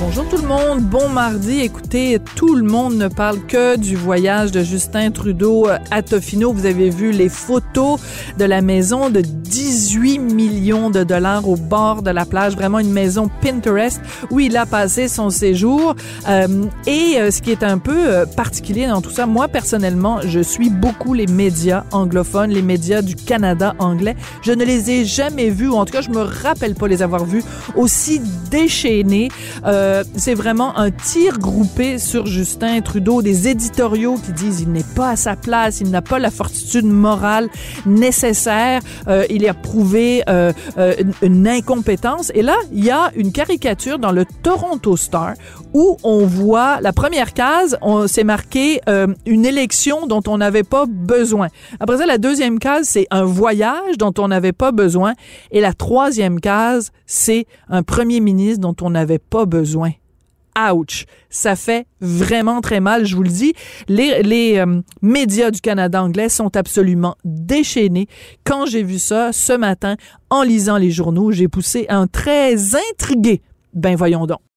Bonjour tout le monde, bon mardi. Écoutez, tout le monde ne parle que du voyage de Justin Trudeau à Tofino. Vous avez vu les photos de la maison de 18 millions de dollars au bord de la plage, vraiment une maison Pinterest où il a passé son séjour. Euh, et euh, ce qui est un peu euh, particulier dans tout ça, moi personnellement, je suis beaucoup les médias anglophones, les médias du Canada anglais. Je ne les ai jamais vus, ou en tout cas, je me rappelle pas les avoir vus aussi déchaînés. Euh, c'est vraiment un tir groupé sur Justin Trudeau, des éditoriaux qui disent il n'est pas à sa place, il n'a pas la fortitude morale nécessaire, euh, il a prouvé euh, euh, une, incompétence. Et là, il y a une caricature dans le Toronto Star où on voit la première case, on s'est marqué euh, une élection dont on n'avait pas besoin. Après ça, la deuxième case, c'est un voyage dont on n'avait pas besoin. Et la troisième case, c'est un premier ministre dont on n'avait pas besoin. Ouch! Ça fait vraiment très mal, je vous le dis. Les, euh, médias du Canada anglais sont absolument déchaînés. Quand j'ai vu ça ce matin, en lisant les journaux, j'ai poussé un très intrigué. Ben voyons donc.